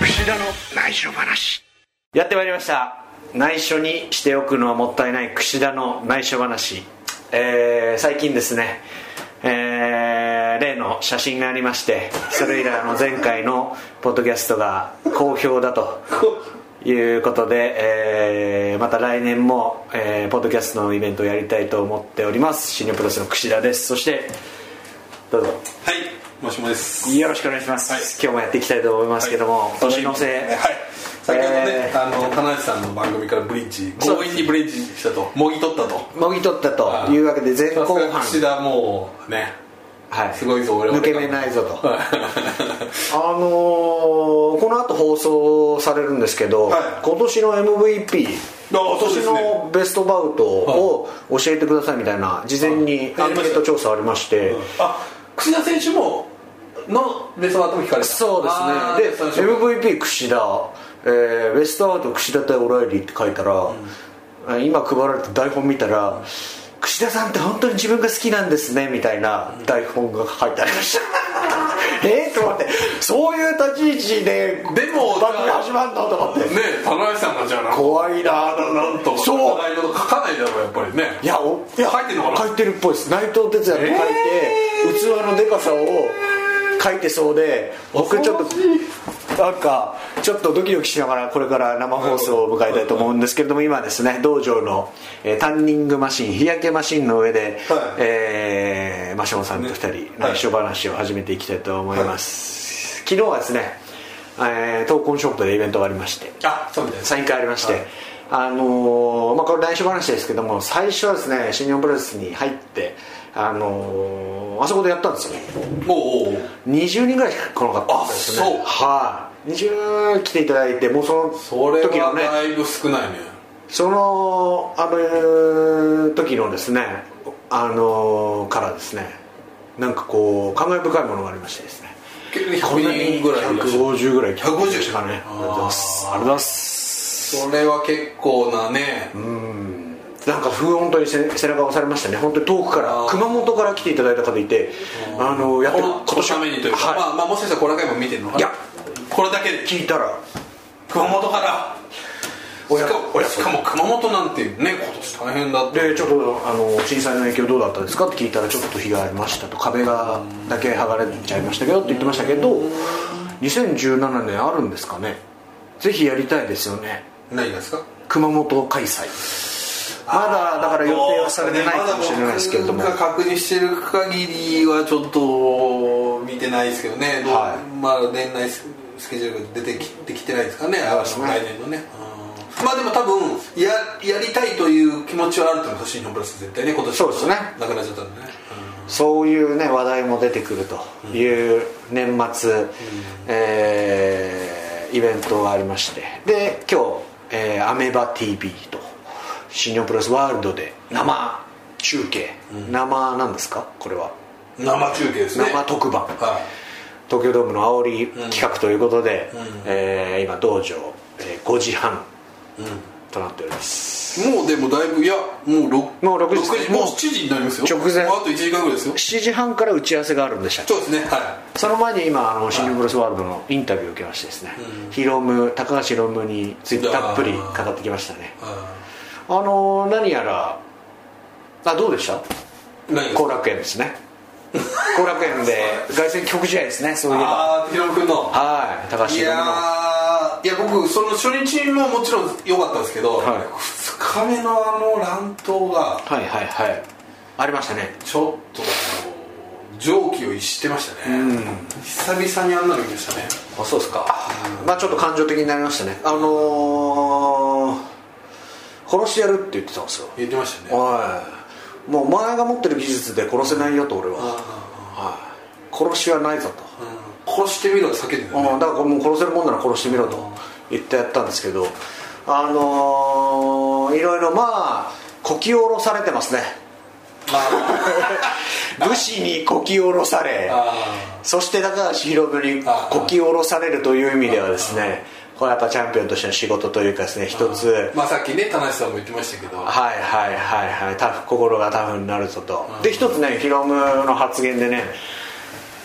串田の内緒話。やってまいりました。内緒にしておくのはもったいない串田の内緒話。えー最近ですね。えー例の写真がありましてそれ以来あの前回のポッドキャストが好評だと。いうことで、えーまた来年も、えーポッドキャストのイベントをやりたいと思っております。シニアプロレスの串田です。そしてどうぞ。はい、もしもです。よろしくお願いします、はい。今日もやっていきたいと思いますけども、年の瀬、はい。先ほどね、えー。あの、田中さんの番組からブリッジ、強引にブリッジしたと、もぎ取ったと。もぎ取ったというわけで前後半。さすが岸田もう、ね、はい、すごいぞ抜け目ないぞと。あのーこの後放送されるんですけど、はい。今年の MVP 今年のベストバウトを教えてくださいみたいな事前にアンケート調査ありまして、あ、櫛田選手も、のベストバウトも聞かれた。そうですね。で MVP 櫛田、えーベストアウト櫛田対オライリーって書いたら、今配られた台本見たら櫛田さんって本当に自分が好きなんですねみたいな台本が書いてありました。えっと思って。そういう立ち位置ででも番組始まるの？と思って。ね田中さんがじゃあ怖いななんとかそう。と書かないだろうやっぱりね。いやおいや書いてんのかな？書いてるっぽいです。内藤哲也と書いて、器のでかさを書いてそうで僕ちょっとなんかちょっとドキドキしながらこれから生放送を迎えたいと思うんですけれども今ですね道場の、えータンニングマシン日焼けマシンの上で、はい。えーマションさんと2人ね内緒話を始めていきたいと思います、昨日はですね、えー、闘魂ショップでイベントがありましてあそうサイン会ありまして、はい。あのーまあ、これ内緒話ですけども最初はですね新日本プロレスに入って、あのーあそこでやったんですよおうおう20人ぐらいしか来なかったんですよね。あそう。はい、20来ていただいてもうその時のね。はだいぶ少ないね。そのあの時のですねあのーからですね。なんかこう感慨深いものがありましてですね。結構こんな100に人ぐらいいらっしゃる。150ぐらい来てま150したかね。ありがとうございます。それは結構なねなんか不本当に背背中を押されましたね。本当に遠くから熊本から来ていただいた方いてあのやってるこのこのためにというか、はい。まあ、まあもしかしたらこれだけも見てるのかな。いやこれだけで。聞いたら。熊本から。し親かしかも熊本なんてね今年大変だってでちょっとあの震災の影響どうだったですかって聞いたらちょっと被害ありましたと。壁がだけ剥がれちゃいましたけどって言ってましたけど2017年あるんですかね。ぜひやりたいですよね。何がですか？熊本開催まだだから予定はされてないかもしれないですけれども。確認してる限りはちょっと見てない。ですけどね、どうはいまあ年内スケジュールが出てきてきてないですかね。そうですね。来年のね。うん。まあでも多分ややりたいという気持ちはあると思います新日本プロレス絶対ね今年そうですね。なくなっちゃったんでね、そういうね話題も出てくると。いう年末、えーイベントがありまして。で今日、えーアメバ TV と新日本プロレスワールドで生中継、生なんですか？これは。うん生中継ですね。生特番。は東京ドームの煽り企画ということで、うん。えー今道場、えー5時半い、うん。となっております。もうでもだいぶいやもうろもう6時です時もう7時になりますよ。直前。あと1時間ぐらいですよ。7時半から打ち合わせがあるんでしたそうですねはその前に今あの新日本プロレスワールドのインタビューを受けましてですね、うん。ヒロム高橋ヒロムについてたっぷり語ってきましたね。い。はあの何やらあどうでした？後楽園ですね。後楽園で凱旋曲試合ですねそういえば。ああヒロム君の。はい高橋いやいや僕その初日ももちろん良かったんですけど、はい。2日目のあの乱闘がはいはいはい。ありましたね。ちょっと蒸気を逸してましたね、久々にあんなの見ましたね。あそうですか。まあちょっと感情的になりましたね。あのー、殺してやるって言ってたんですよ。言ってましたね。はい。もうお前が持ってる技術で殺せないよと俺は、はい、殺しはないぞと、うん。殺してみろって叫んでるね。うん。だからもう殺せるもんなら殺してみろと言ってやったんですけどあのー、いろいろまあこき下ろされてますね。武士にこき下ろされあそして高橋宏夢にこき下ろされるという意味ではですねこれやっぱチャンピオンとしての仕事というかですね一つ。まあさっきね田無さんも言ってましたけど。はいはいはいはい。タフ心がタフになるぞと、で一つねヒロムの発言でね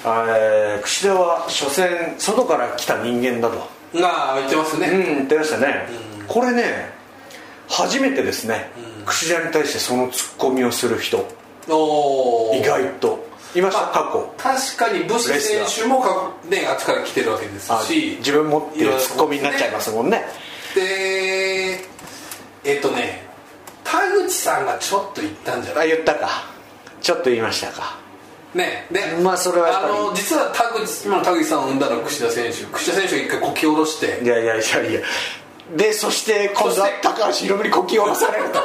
えー櫛田は所詮外から来た人間だと。が言ってますね、うん言ってましたね、これね初めてですね、櫛田に対してそのツッコミをする人。意外といました過去。確かにブシ選手もか、ね、あっちから来てるわけですあし自分もっていうツッコミになっちゃいますもんね。でえっとね田口さんがちょっと言ったんじゃない？あ言ったか。ちょっと言いましたか。ねでまあそれはあの実は田口今の田口さんを生んだのは櫛田選手。櫛田選手が一回こき下ろして。いやいやいやいや。でそして今度は高橋宏美にこき下ろされると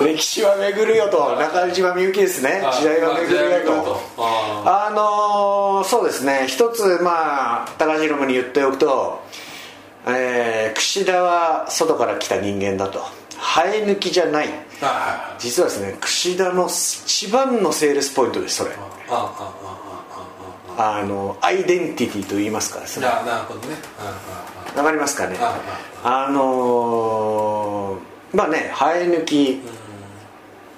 歴史は巡るよと中島みゆきですね。あ時代は巡るよと。と。ああのーそうですね。一つまあ高橋宏美に言っておくと、えー、櫛田は外から来た人間だと。生え抜きじゃない。実はですね櫛田の一番のセールスポイントですそれ。あのアイデンティティと言いますからですねなるほどね。あわかりますかね。ああのーまあね生え抜き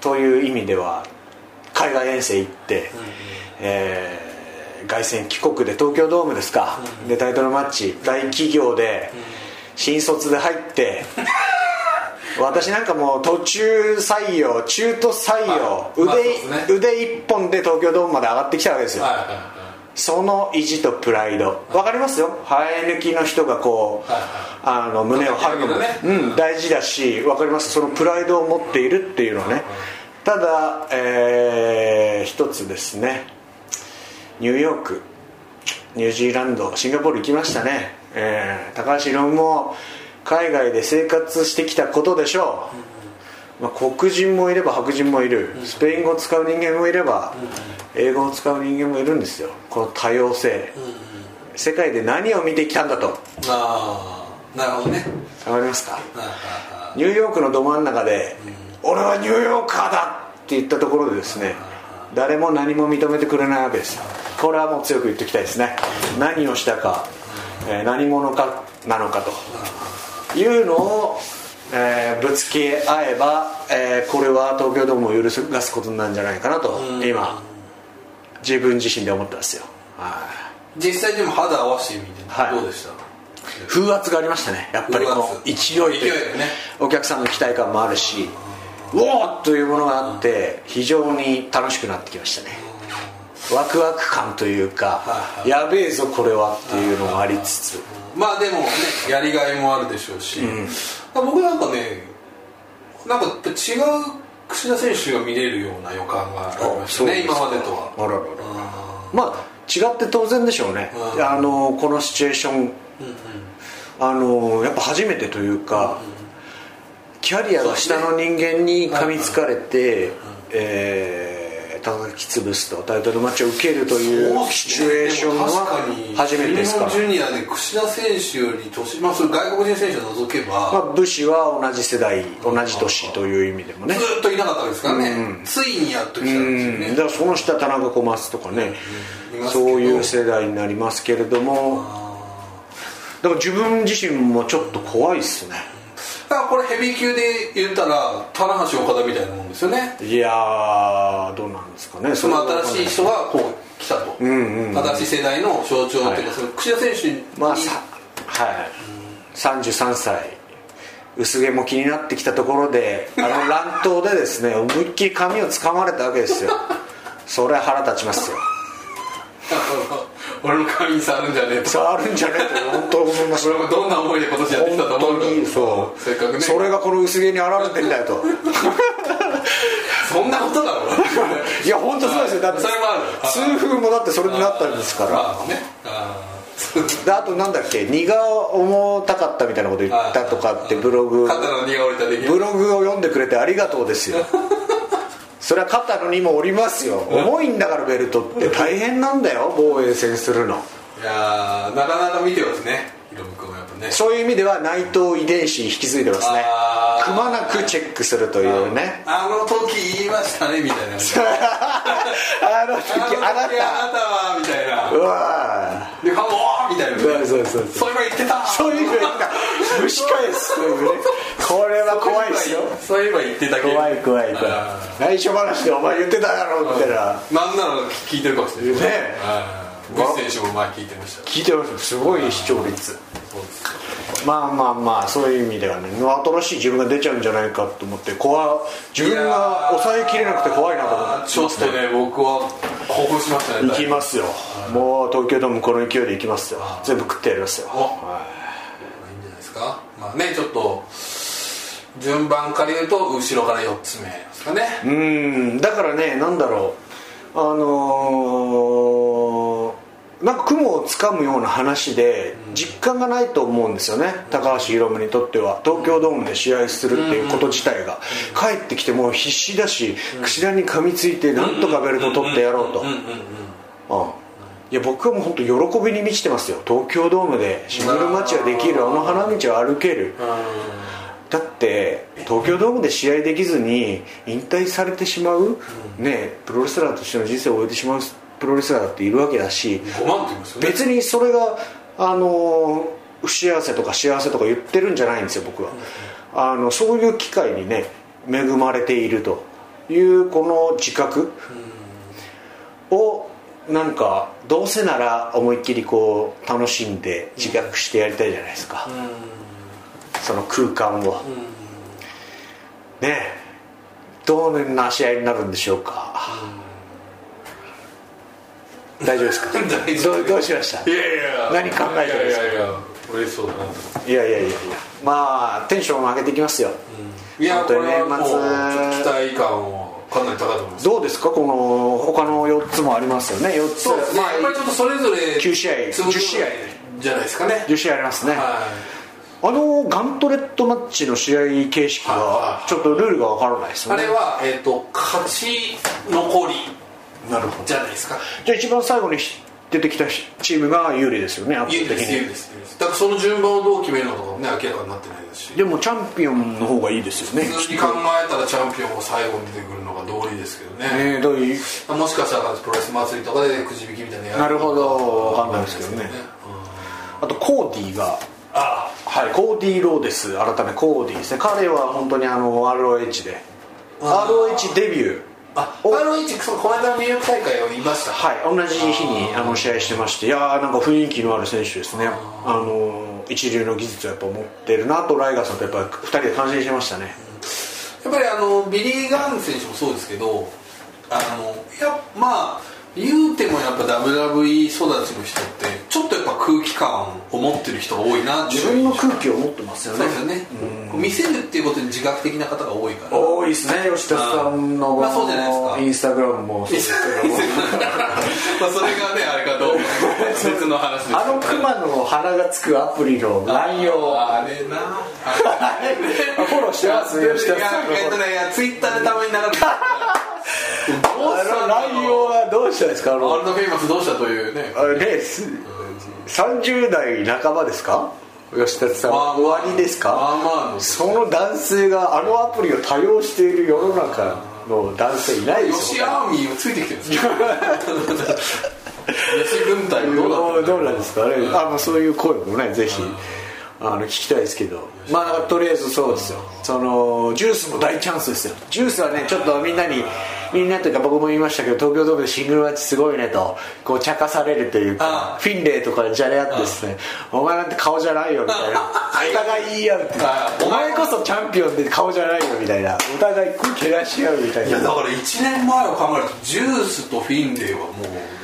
という意味では海外遠征行って、えー凱旋帰国で東京ドームですか、でタイトルマッチ大企業で新卒で入って 私なんかもう途中採用中途採用、はい。まあね。腕腕一本で東京ドームまで上がってきたわけですよ、はいはいはいその意地とプライド。わかりますよ？生え抜きの人がこう、はいあの胸を張るのも、ね。うん、大事だしわかります？そのプライドを持っているっていうのはね。ただ、えー一つですね。ニューヨークニュージーランドシンガポール行きましたね、えー高橋宏夢も海外で生活してきたことでしょう、まあ、黒人もいれば白人もいる。スペイン語を使う人間もいれば英語を使う人間もいるんですよ。この多様性。世界で何を見てきたんだと。ああなるほどね。わかりますか？あニューヨークのど真ん中で「俺はニューヨーカーだ!」って言ったところでですね誰も何も認めてくれないわけですよ。これはもう強く言っておきたいですね。何をしたか、えー何者かなのかと。いうのを、えーぶつけ合えば、えーこれは東京ドームを揺るがすことになるんじゃないかなと今自分自身で思ってますよ。はい。実際でも肌合わせてみてはい。どうでした、風圧がありましたねやっぱり。この風勢いという勢いでね。お客さんの期待感もあるしうおーっというものがあって非常に楽しくなってきましたね。ワクワク感というかはいやべえぞこれはっていうのがありつつまあでもねやりがいもあるでしょうし、僕なんかねなんか違う櫛田選手が見れるような予感がありましたね今までとは。あららら。まあ違って当然でしょうね。うん。あのこのシチュエーション。あのやっぱ初めてというかキャリアが下の人間に噛みつかれてえー叩き潰すとタイトルマッチを受けるというシチュエーションは初めてですか？ら日本ジュニアで櫛田選手より年まあそれ外国人選手を除けば、まあ、武士は同じ世代同じ年という意味でもね。ずっといなかったですからね、ついにやっと来たんですよね、だからその下田中小松とかね。いますけど。そういう世代になりますけれども。だから自分自身もちょっと怖いっすね。だからこれヘビー級で言ったら棚橋岡田みたいなもんですよね。いやーどうなんですかね。その新しい人がこう来たと、んうんうん新しい世代の象徴っていうか、はい。その櫛田選手に、まあさはい。33歳薄毛も気になってきたところであの 乱闘でですね思いっきり髪をつかまれたわけですよ。それは腹立ちますよ 俺の髪に触るんじゃねえと。触るんじゃねえと本当思います。俺もどんな思いで今年やってきたと思う。本当にそう。せっかくね。それがこの薄毛に現れてんだよと。そんなことだろ。いや本当そうですよ。だってそれもある。痛風もだってそれになったんですから。まあねであとなんだっけ荷が重たかったみたいなこと言ったとかってブログ。肩の荷が下りたできブログを読んでくれてありがとうですよそれは肩の荷もおりますよ。重いんだからベルトって大変なんだよ防衛戦するの。いやーなかなか見てますねね。そういう意味では内藤遺伝子引き継いでますね。くまなくチェックするというね。あの時言いましたねみたいな。あの時あなあの時あなたはみたいな。たうわでファンおーみたいなね。そうそうそうそう。いえば言ってた。そういうの言った。蒸し返すというね。これは怖いですよ。そういえば言ってたけど怖い怖い怖い。あ内緒話でお前言ってただろうみたいな。なんなら聞いてるかもしれない。ねブス選手も前聞いてました。聞いてます。すごい視聴率。まあまあまあそういう意味ではね。新しい自分が出ちゃうんじゃないかと思って怖自分が抑えきれなくて怖いなと思ってちょっとね僕は興奮しましたね行きますよ。もう東京ドームこの勢いで行きますよ。全部食ってやりますよ。お。い。いんじゃないですか。まあねちょっと順番から言うと後ろから4つ目ですかね。うん。だからねなんだろう。あのーなんか雲をつかむような話で実感がないと思うんですよね。高橋宏夢にとっては。東京ドームで試合するっていうこと自体が。帰ってきてもう必死だし櫛田に噛みついてなんとかベルト取ってやろうと。いや僕はもう本当喜びに満ちてますよ。東京ドームでシングルマッチができるあの花道を歩ける。だって東京ドームで試合できずに引退されてしまう、ねプロレスラーとしての人生を終えてしまうプロレスラーだっているわけだし5万って言いますよね。別にそれがあの不幸せとか幸せとか言ってるんじゃないんですよ僕は。あのそういう機会にね恵まれているというこの自覚をなんかどうせなら思いっきりこう楽しんで自覚してやりたいじゃないですか。その空間を。ねえ。どんな試合になるんでしょうか大丈夫ですか？どうどうしました？いやいや。何考えてるんですか？いやいやいや嬉しそうだないやいやいやいや。まあテンション上げていきますよ、いや本当にこれはもう期待感をかなり高いと思いますどうですか？この他の4つもありますよね？4つ。まあやっぱりちょっとそれぞれ9試合続く10試合。じゃないですかね。10試合ありますね、はあのガントレットマッチの試合形式はちょっとルールがわからないですよね。いあれは、えー、と勝ち残りなるほど。じゃないですか。じゃあ一番最後に出てきたチームが有利ですよね圧有利倒的に。です有利です有利です。だからその順番をどう決めるのとかもね明らかになってないですし。でもチャンピオンの方がいいですよね普通に考えたらチャンピオンが最後に出てくるのが道理ですけどね。ねどういうもしかしたらプロレス祭りとかでくじ引きみたいなのやるなるほどわかんないですけどね。あとコーディがあはい。コーディ・ローデス改めコーディですね。彼は本当にあの ROH で。あ ROH デビューあお ROH そうこの間のニューヨーク大会を言いました。はい同じ日にあの試合してましていやーなんか雰囲気のある選手ですね。あの一流の技術をやっぱ持ってるなとライガーさんとやっぱり2人で感心しましたね。やっぱりあのビリー・ガン選手もそうですけどあのやまあ言うてもやっぱ WWE 育ちの人ってちょっとやっぱ空気感を持ってる人が多いな自分の空気を持ってますよね。そうですよね。見せるっていうことに自覚的な方が多いから。多いですね吉田さんのまあそうじゃないですか。インスタグラムもそうですけどもまあそれがねあれかどうか。別の話ですあのクマの鼻がつくアプリの乱用あれな。フォローしてますね吉田さんのえっとねツイッターでたまに流れてるどうあのしたんだろう乱用はどうしたんですか？あのワールドフェイマスどうしたというね。あれねす30代半ばですか？吉田さん、まあまあ終わりですか、まあまあ。のその男性があのアプリを多用している世の中の男性いないですよ吉アーミーをついてきてるんですよ吉軍隊どうどうなんですかね、あまあそういう声もねぜひ、あの聞きたいですけど。まあとりあえずそうですよ。そのジュースも大チャンスですよ。ジュースはねちょっとみんなにみんなというか僕も言いましたけど東京ドームでシングルマッチすごいねとこう茶化されるというかあフィンレイとかでじゃれ合ってですね。お前なんて顔じゃないよみたいな。お互いいいやんってあお前こそチャンピオンで顔じゃないよみたいな。お互いこうけなし合うみたいな。いやだから1年前を考えるとジュースとフィンレイはも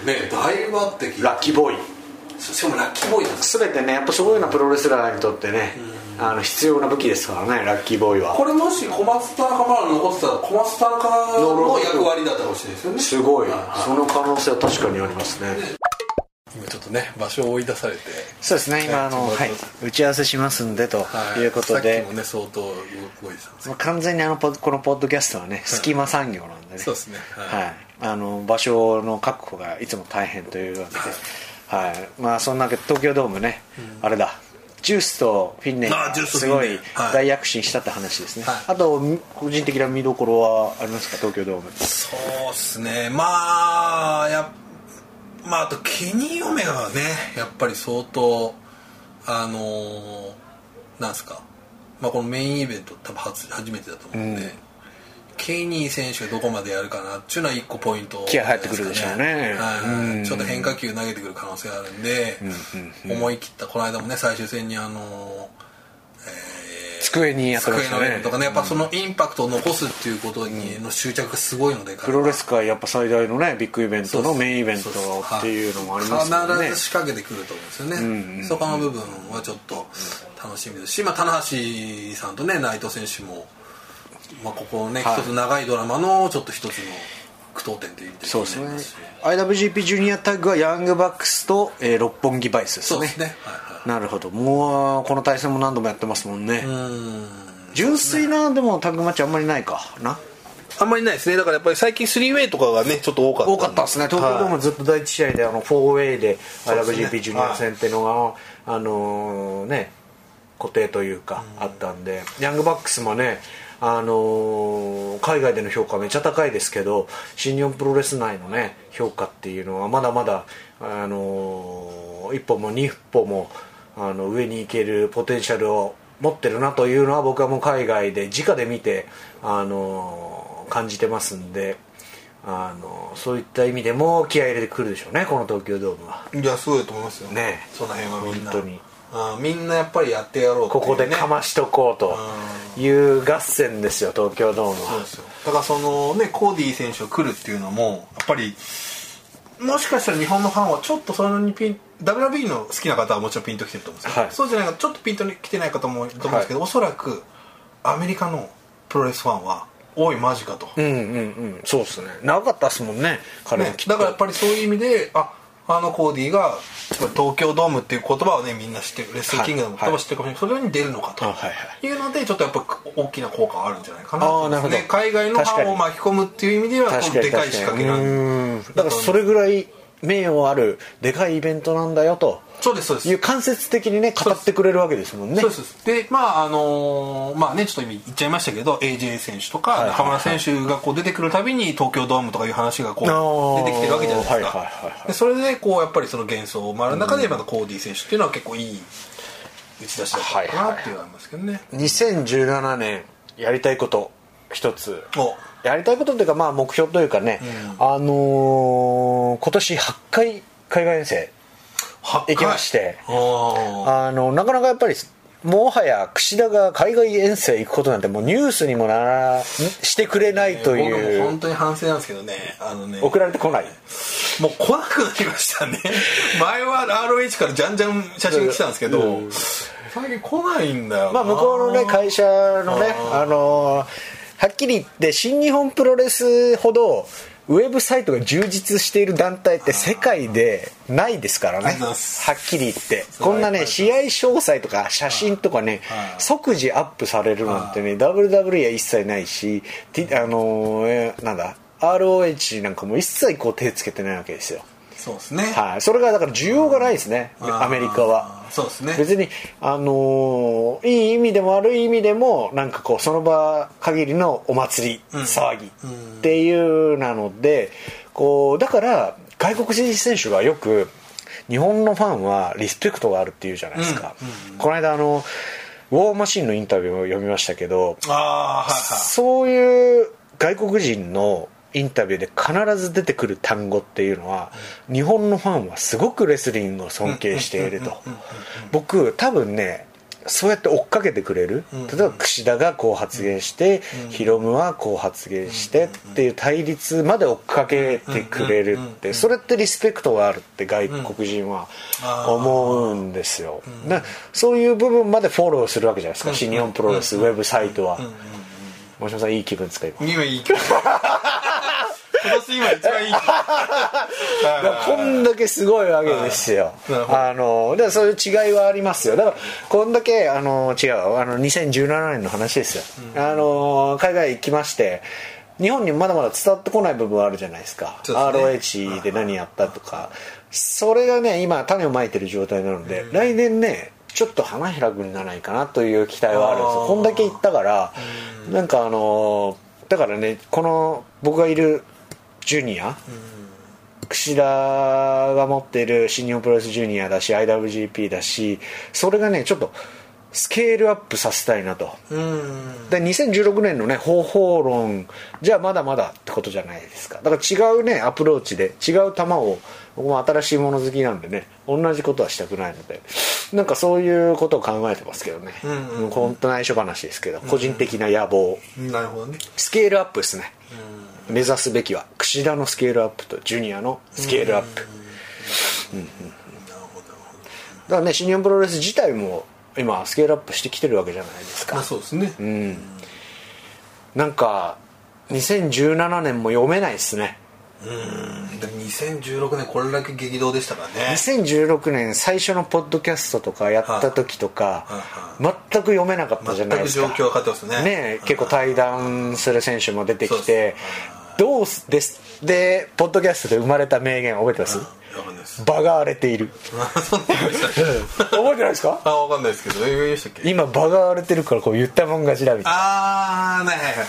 うね大抜擢。ラッキーボーイしかもラッキーボーイな。んです全てねやっぱそういうようなプロレスラーにとってね、あの必要な武器ですからねラッキーボーイは。これもし小松田中村残ってたら小松田中の役割だったかもしれないですよね。すごい。はその可能性は確かにありますね。今ちょっとね場所を追い出されて。そうですね。今あの、はい。はい、打ち合わせしますんでとい。うことさっできもね相当動いてたん完全にあのポこのポッドキャストはね隙間産業なんでね。そうですね。は、はいい。あの場所の確保がいつも大変というわけで、はい。まあそんな東京ドームね、あれだ。ジュースとフィンネあジュースとすごい大躍進したって話ですね、はい。あとみ個人的な見どころはありますか？東京ドーム。そうっすね。まあやまああとケニー・オメガはねやっぱり相当あのーなんすか、まあ、このメインイベント多分初初めてだと思うんで、うんケニー選手がどこまでやるかなっていうのは一個ポイント気合入ってくるでしょうね。はいうん。ちょっと変化球投げてくる可能性があるんで、思い切ったこの間もね最終戦にあのーえー机にやってましたね。机とかねやっぱそのインパクトを残すっていうことにの執着がすごいのでプロレス界やっぱ最大のねビッグイベントのメインイベントっていうのもありますね。必ず仕掛けてくると思うんですよね、そこの部分はちょっと楽しみですし、まあ、棚橋さんとね内藤選手も、まあ、ここね、はい。一つ長いドラマのちょっと一つの句読点というそうですね。IWGP ジュニアタッグはヤングバックスと、えー六本木バイスですね。そうですね。はいはい。なるほど。もうこの対戦も何度もやってますもんね、純粋なでもタッグマッチあんまりないか。な。あんまりないですね。だからやっぱり最近スリーウェイとかがねちょっと多かった多かったですね。東京ドームずっと第一試合であの 4way でそうですね。IWGP ジュニア戦っていうのが、あのーね固定というかあったんで、ヤングバックスもねあのー海外での評価めっちゃ高いですけど新日本プロレス内のね評価っていうのはまだまだ、あのー一歩も二歩もあの上に行けるポテンシャルを持ってるなというのは僕はもう海外で直で見て、あのー感じてますんで。あのそういった意味でも気合い入れてくるでしょうねこの東京ドームは。いやすごいと思いますよ。ね。その辺はみんな。本当にあーみんなやっぱりやってやろうっていうここでかましとこうという合戦ですよ東京ドームは。そうですよ。だからそのねコーディ選手が来るっていうのもやっぱりもしかしたら日本のファンはちょっとそれにピン WB の好きな方はもちろんピンときてると思うんですよ、はい。そうじゃないかちょっとピンときてない方もいると思うんですけど、おそらくアメリカのプロレスファンはおいマジかと、うんうんうん。そうですね。長かったですもんね彼もねだからやっぱりそういう意味でああのコーディが東京ドームっていう言葉をねみんな知ってる。レッスルキングダムの言葉知ってるかもしれない、それに出るのかと。いうのでちょっとやっぱ大きな効果があるんじゃないかなと。あーなるほど。で海外のファンを巻き込むっていう意味ではでかい仕掛けなんだからそれぐらい名誉あるでかいイベントなんだよと。そうですそうです。いう間接的にね語ってくれるわけですもんね。そうです。でまああのーまあねちょっと今言っちゃいましたけど AJ 選手とかいはいはい。中村選手がこう出てくるたびに東京ドームとかいう話がこう出てきてるわけじゃないですはいはいはいはい。かでそれでこうやっぱりその幻想を回る中でまたコーディ選手っていうのは結構いい打ち出しだったのかなっていうのはありますけどね。2017年やりたいこと一つ。おやりたいことというかまあ目標というかね、あのー今年8回海外遠征は行きましてああのなかなかやっぱりもはや櫛田が海外遠征行くことなんてもうニュースにもならしてくれないと僕もいう、本当に反省なんですけどね。あのね。送られてこない。もう来なくなりましたね。前は ROH からじゃんじゃん写真が来たんですけど、うん。最近来ないんだよな。まあ向こうのね会社のねあのーはっきり言って新日本プロレスほどウェブサイトが充実している団体って世界でないですからね。はっきり言って。こんなね試合詳細とか写真とかねはい。即時アップされるなんてね WWE は一切ないしあのなんだ ROH なんかも一切こう手つけてないわけですよそうですね。はい。それがだから需要がないですね。あー。アメリカは。そうですね。別にあのーいい意味でも悪い意味でもなんかこうその場限りのお祭り、うん。騒ぎっていうなのでこうだから外国人選手がよく日本のファンはリスペクトがあるっていうじゃないですか、この間あのウォーマシンのインタビューを読みましたけどはいはい。そういう外国人のインタビューで必ず出てくる単語っていうのは日本のファンはすごくレスリングを尊敬していると。僕多分ねそうやって追っかけてくれる。例えば櫛田がこう発言してヒロムはこう発言してっていう対立まで追っかけてくれるってそれってリスペクトがあるって外国人は思うんですよ。だそういう部分までフォローするわけじゃないですか新日本プロレスウェブサイトは。森島さんいい気分ですか今今いい気分。今年今一番いい。こんだけすごいわけですよ。あのだからそういう違いはありますよ。だからこんだけあの違うあの2017年の話ですよ、あの海外行きまして日本にまだまだ伝わってこない部分はあるじゃないですか。ね。ROH で何やったとか。それがね今種をまいてる状態なので、来年ねちょっと花開くんじゃないかなという期待はあるんですよ。こんだけ行ったから。なんかあのだからねこの僕がいるジュニア？櫛田が持っている新日本プロレスジュニアだし IWGP だしそれがねちょっとスケールアップさせたいなと。うん。で2016年のね方法論じゃまだまだってことじゃないですか。だから違うねアプローチで違う球を僕も新しいもの好きなんでね同じことはしたくないのでなんかそういうことを考えてますけどね、んうんうん。本当内緒話ですけど個人的な野望、なるほどね。スケールアップですね、目指すべきは櫛田のスケールアップとジュニアのスケールアップ、うん。うんだからね新日本プロレス自体も今スケールアップしてきてるわけじゃないですか。まあそうですね、なんか2017年も読めないですね。うん。でも2016年これだけ激動でしたからね。2016年最初のポッドキャストとかやった時とかはい全く読めなかったじゃないですか。全く状況分かってますね。ね結構対談する選手も出てきてどうすです？でポッドキャストで生まれた名言覚えてます？分かんないです。場が荒れている。覚えてないですか？あ分かんないですけど。え言いましたっけ？今場が荒れてるからこう言ったもん勝ちだみたいな。ああはいはいはいはい。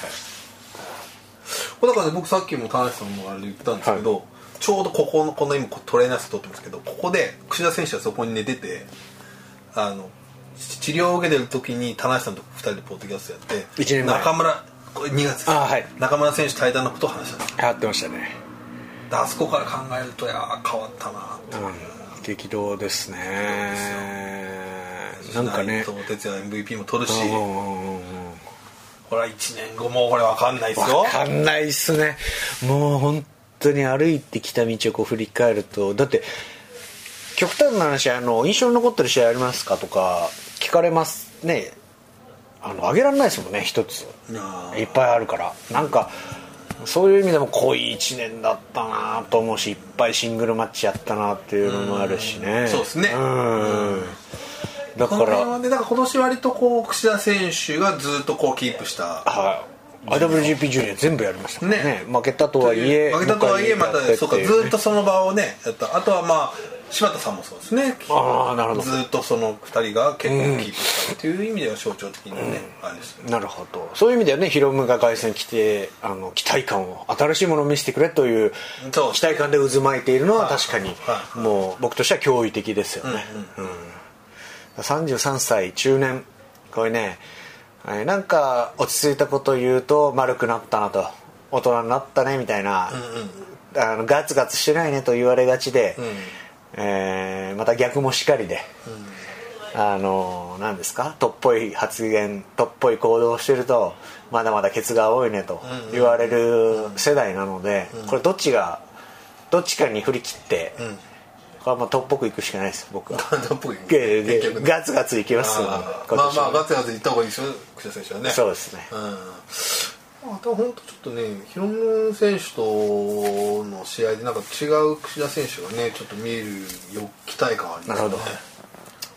これだからね僕さっきも田中さんもあれで言ったんですけど、ちょうどここのこの今トレーナー室撮ってますけどここで櫛田選手はそこに寝ててあの治療を受けてる時に田中さんと2人でポッドキャストやって一年前。中村2月。あはい。中村選手対談のことを話したやってましたね。であそこから考えるといやー変わったな。ってうん。激動ですね。なんかね。内藤哲也 MVP も取るし。これは1年後もこれ分かんないですよ。分かんないっすね。もう本当に歩いてきた道をこう振り返ると。だって極端な話あの印象に残ってる試合ありますかとか聞かれますねあの上げられないですもんね一つ。あ。いっぱいあるから。なんかそういう意味でも濃い1年だったなと思うしいっぱいシングルマッチやったなっていうのもあるしね。そうですね。うん。だからはねだから今年割とこう櫛田選手がずっとこうキープした。はい、IWGP ジュニア全部やりましたね。ね。負けたとはいえ負けたとはいえまたそうかずっとその場をねやった。あとはまあ柴田さんもそうですね。ああなるほど。ずっとその2人が結構キープしたっていう意味では象徴的なね、あれですよね。なるほど。そういう意味ではねヒロムが凱旋来てあの期待感を新しいものを見せてくれという期待感で渦巻いているのははい。確かにはい。もう僕としては驚異的ですよね、うん33歳中年。これねえーなんか落ち着いたこと言うと丸くなったなと。大人になったねみたいな、あのガツガツしてないねと言われがちで、えーまた逆もしかりで、あの何ですか？とっぽい発言とっぽい行動をしてるとまだまだケツが青いねと言われる世代なので、これどっちがどっちかに振り切って、これはもうとっぽくいくしかないです僕は。どっぽいげげ結局ね。ガツガツいきますまあまあガツガツいった方がいいですよ櫛田選手はね。そうですね。うんあと本当ちょっとねヒロム選手との試合でなんか違う櫛田選手がねちょっと見えるよ期待感ありますね。なるほど。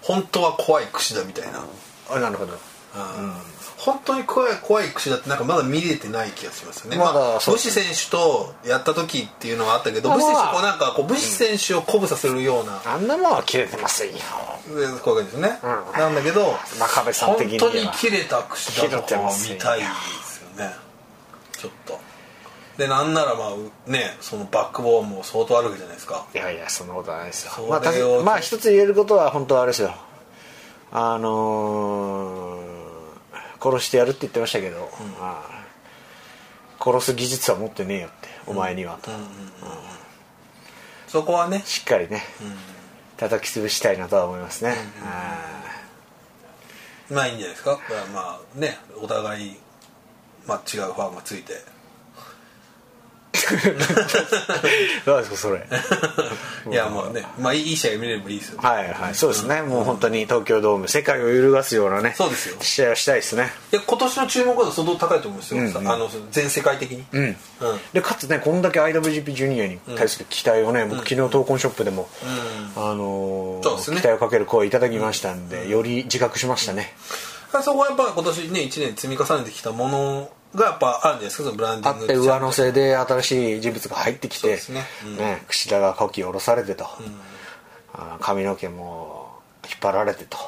本当は怖い櫛田みたいな。あなるほど。本当に怖い怖い櫛田ってなんかまだ見れてない気がしますよね、まだまあ、武士選手とやった時っていうのはあったけど、まあ武士選手こうなんかこう武士選手を鼓舞させるような、あんなもんは切れてませんよ。でこういう感じですね、うん。なんだけど真壁さん的には。本当に切れた櫛田とかは見たいですよねちょっと。でなんならまあねそのバックボーンも相当あるわけじゃないですか。いやいやそんなことはないですよ。まあまあ一つ言えることは本当はあれですよ。あのー殺してやるって言ってましたけど、まあ殺す技術は持ってねえよってお前にはと、そこはね。しっかりね、叩き潰したいなとは思いますね、まあいいんじゃないですか。まあねお互い、まあ、違うファンがついて。どうですかそれ。いやまあねまあいい試合見れればいいですよはいはいそうですね、もう本当に東京ドーム世界を揺るがすようなねそうですよ。試合をしたいですね。いや今年の注目度は相当高いと思うんですよ、うんうんあの全世界的に。うん。うん。でかつねこんだけ IWGP ジュニアに対する期待をね、僕昨日闘魂ショップでも、あのーね。期待をかける声いただきましたんで、より自覚しましたね、そこはやっぱ今年ね1年積み重ねてきたものがやっぱあるんですかブランディングあって上乗せで新しい人物が入ってきてね。うん。ね櫛田が古希を下ろされてと、あ髪の毛も引っ張られてと。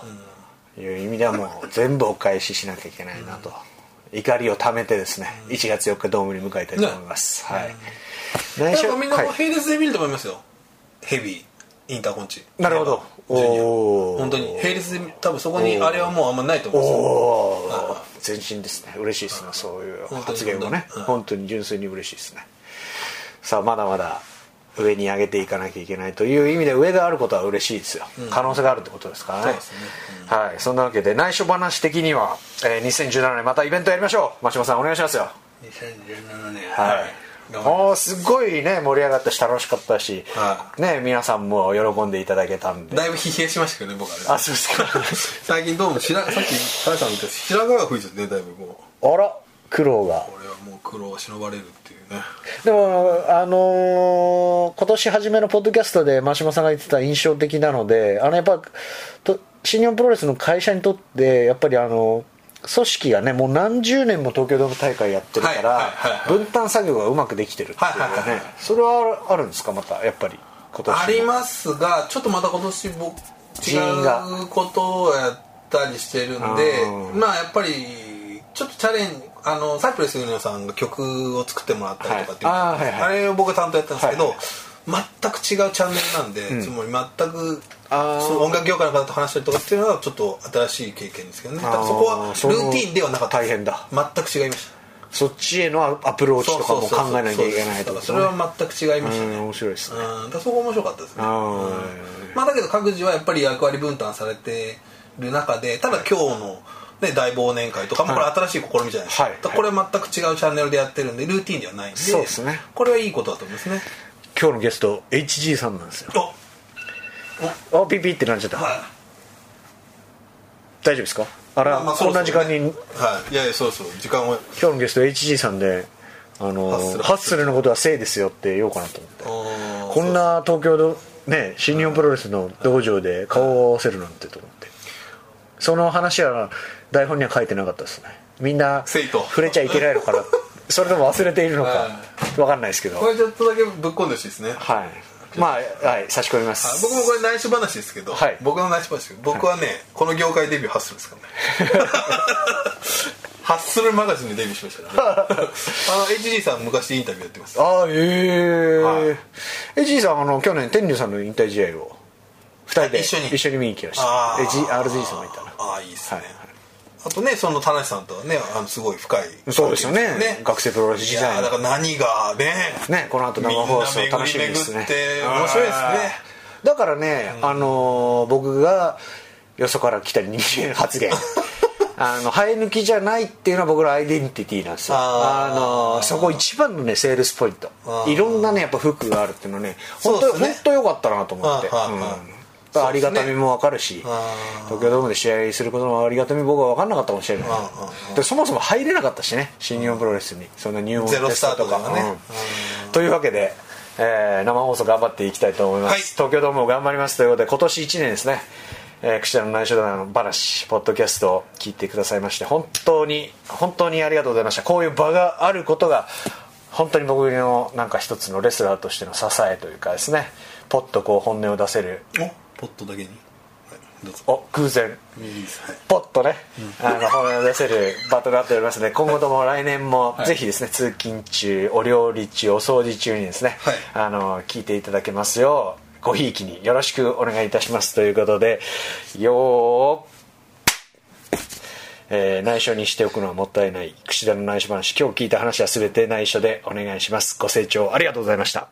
いう意味ではもう全部お返ししなきゃいけないなと、怒りをためてですね1月4日ドームに迎えたいと思います、はい。内緒みんなはい。並列で見ると思いますよ、ヘビーインターコンチ。なるほど。本当に。並列で多分そこにあれはもうあんまないと思おうんですよ。お前進ですね。嬉しいですね。そういう発言もね。うん本当に純粋に嬉しいですね。さあまだまだ上に上げていかなきゃいけないという意味で上があることは嬉しいですよ、可能性があるってことですからね。はい。そんなわけで内緒話的には、えー2017年またイベントやりましょう。真島さんお願いしますよ。2017年。はいりもうすごいね盛り上がったし楽しかったし、はね皆さんも喜んでいただけたんで。だいぶ疲弊しましたけどね僕はね。あそうですか。最近どうも白さっき田さんみたいに白髪が吹いちゃってねだいぶもう。あら苦労が。俺はもう苦労を忍ばれるっていうね。でもあのー今年初めのポッドキャストで真島さんが言ってた印象的なのであのやっぱと新日本プロレスの会社にとってやっぱりあの組織がねもう何十年も東京ドーム大会やってるから、分担作業がうまくできてるっていうかね、それはあるんですかまたやっぱり今年も？ありますがちょっとまた今年僕違うことをやったりしてるんでうんまあやっぱりちょっとチャレンジあのサイプレスユニオンさんが曲を作ってもらったりとかっていう、はい。あれを僕が担当やったんですけど、はい全く違うチャンネルなんで、つまり全くその音楽業界の方と話したりとかっていうのはちょっと新しい経験ですけどね。そこはルーティンではなかった。大変だ。全く違いました。そっちへのアプローチとかも考えなきゃいけないとかそれは全く違いましたね。うん面白いですね。うん。だそこ面白かったですね。まあだけど各自はやっぱり役割分担されてる中でただ今日の、ね、大忘年会とかもこれ新しい試みじゃないですか,、はい。これは全く違うチャンネルでやってるんでルーティンではないんでそうですね。これはいいことだと思いますね今日のゲスト HG さんなんですよ。おあピピってなっちゃった、はい。大丈夫ですか？あら、まあこんな時間に。はい。いやいやそうそう。時間を今日のゲスト HG さんであのハッスル。のことはせいですよって言おうかなと思って。こんな東京のね新日本プロレスの道場で顔を合わせるなんてと思って。その話は台本には書いてなかったですね。みんな触れちゃいけないのかなそれとも忘れているのかは分かんないですけど。これちょっとだけぶっ込んでほしいですね。はい。まあはい差し込みまあす僕もこれ内緒話ですけど、はい。僕の内緒話僕はね、この業界デビューハッスルですからね。ハッスルマガジンでデビューしましたからね。あの HG さん昔インタビューやってます。ああええはい。ー、HG さんあの去年天竜さんの引退試合を2人で一緒に。一緒に見に行きました。あー。HG RG さんもいたな。ああいいですね、はいあとねその田無さんとはねあのすごい深いそうですよね。学生プロレス時代だから何がねねこの後生放送楽しみですね。面白いですね。だからね、あのー僕がよそから来た人間発言。あの生え抜きじゃないっていうのは僕のアイデンティティなんですよ。あのーそこ一番のねセールスポイント。いろんなねやっぱ服があるっていうのはね本当ね本当良かったなと思って、うんありがたみも分かるし、あー。東京ドームで試合することのありがたみ僕は分かんなかったかもしれないでそもそも入れなかったしね新日本プロレスに。そんな入門テストとかね。うん。というわけで、えー生放送頑張っていきたいと思います、はい。東京ドームも頑張りますということで今年1年ですねえー、櫛田の内緒だの話ポッドキャストを聞いてくださいまして本当に本当にありがとうございました。こういう場があることが本当に僕のなんか一つのレスラーとしての支えというかですねポッとこう本音を出せるおポットだけに、お偶然。ポッとね、あの本音を出せる場となっておりますので今後とも来年もぜひですね、通勤中お料理中お掃除中にですね、はい。あの聞いていただけますようごひいきによろしくお願いいたしますということでよーえー内緒にしておくのはもったいない。櫛田の内緒話今日聞いた話は全て内緒でお願いします。ご清聴ありがとうございました